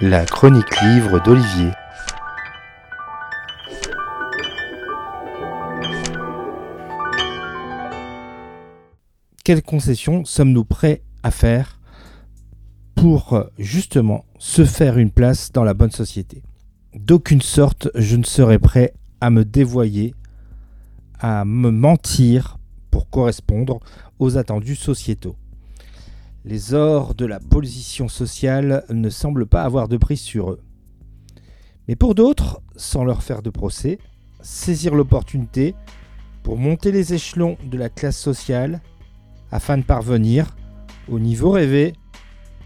La chronique livre d'Olivier. Quelles concessions sommes-nous prêts à faire pour euh, justement se faire une place dans la bonne société? D'aucune sorte, je ne serai prêt à me dévoyer, à me mentir pour correspondre aux attendus sociétaux. Les ors de la position sociale ne semblent pas avoir de prise sur eux. Mais pour d'autres, sans leur faire de procès, saisir l'opportunité pour monter les échelons de la classe sociale afin de parvenir au niveau rêvé,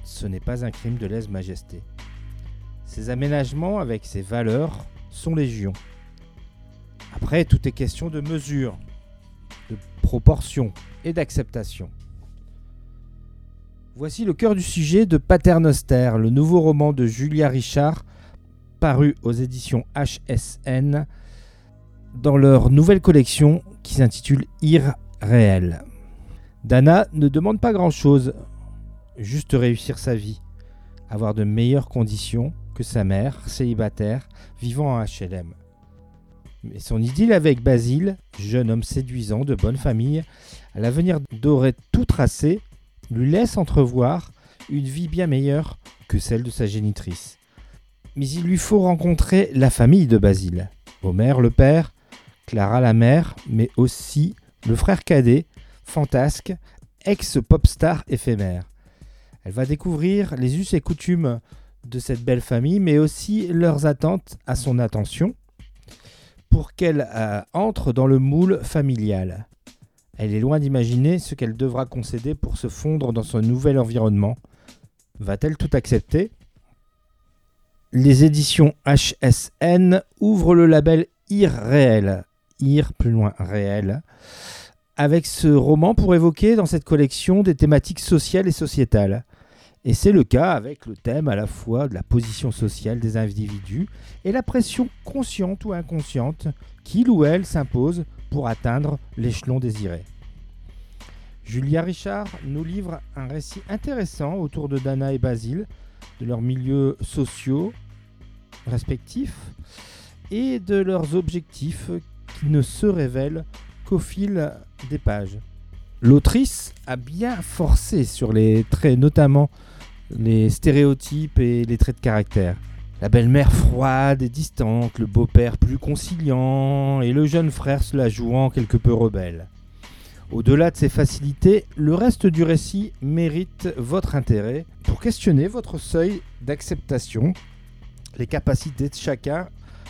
ce n'est pas un crime de lèse-majesté. Ces aménagements avec ces valeurs sont légion. Après, tout est question de mesure, de proportion et d'acceptation. Voici le cœur du sujet de Paternoster, le nouveau roman de Julia Richard, paru aux éditions HSN dans leur nouvelle collection qui s'intitule Ir réel. Dana ne demande pas grand-chose, juste réussir sa vie, avoir de meilleures conditions que sa mère, célibataire, vivant en HLM. Mais son idylle avec Basile, jeune homme séduisant de bonne famille, à l'avenir doré tout tracé, lui laisse entrevoir une vie bien meilleure que celle de sa génitrice. Mais il lui faut rencontrer la famille de Basile. Omer le père, Clara la mère, mais aussi le frère cadet, fantasque, ex-pop star éphémère. Elle va découvrir les us et coutumes de cette belle famille, mais aussi leurs attentes à son attention pour qu'elle euh, entre dans le moule familial. Elle est loin d'imaginer ce qu'elle devra concéder pour se fondre dans son nouvel environnement. Va-t-elle tout accepter? Les éditions HSN ouvrent le label IR réel, IR plus loin réel, avec ce roman pour évoquer dans cette collection des thématiques sociales et sociétales. Et c'est le cas avec le thème à la fois de la position sociale des individus et la pression consciente ou inconsciente qu'il ou elle s'impose pour atteindre l'échelon désiré. Julia Richard nous livre un récit intéressant autour de Dana et Basile, de leurs milieux sociaux respectifs et de leurs objectifs qui ne se révèlent qu'au fil des pages. L'autrice a bien forcé sur les traits, notamment les stéréotypes et les traits de caractère. La belle-mère froide et distante, le beau-père plus conciliant et le jeune frère se la jouant quelque peu rebelle. Au-delà de ces facilités, le reste du récit mérite votre intérêt pour questionner votre seuil d'acceptation, les capacités de chacun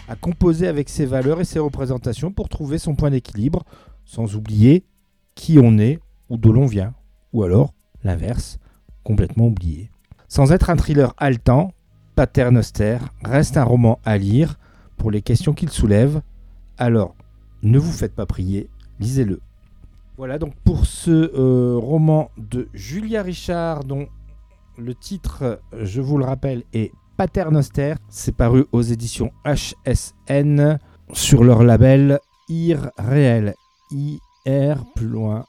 à composer avec ses valeurs et ses représentations pour trouver son point d'équilibre, sans oublier qui on est ou d'où l'on vient, ou alors l'inverse, complètement oublié. Sans être un thriller haletant, Paternoster reste un roman à lire pour les questions qu'il soulève. Alors, ne vous faites pas prier, lisez-le. Voilà donc pour ce euh, roman de Julia Richard dont le titre, je vous le rappelle, est Paternoster. C'est paru aux éditions HSN sur leur label IR Réel. IR plus loin,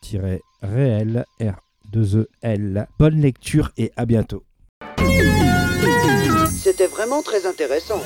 tiré réel, R 2EL. Bonne lecture et à bientôt. C'était vraiment très intéressant.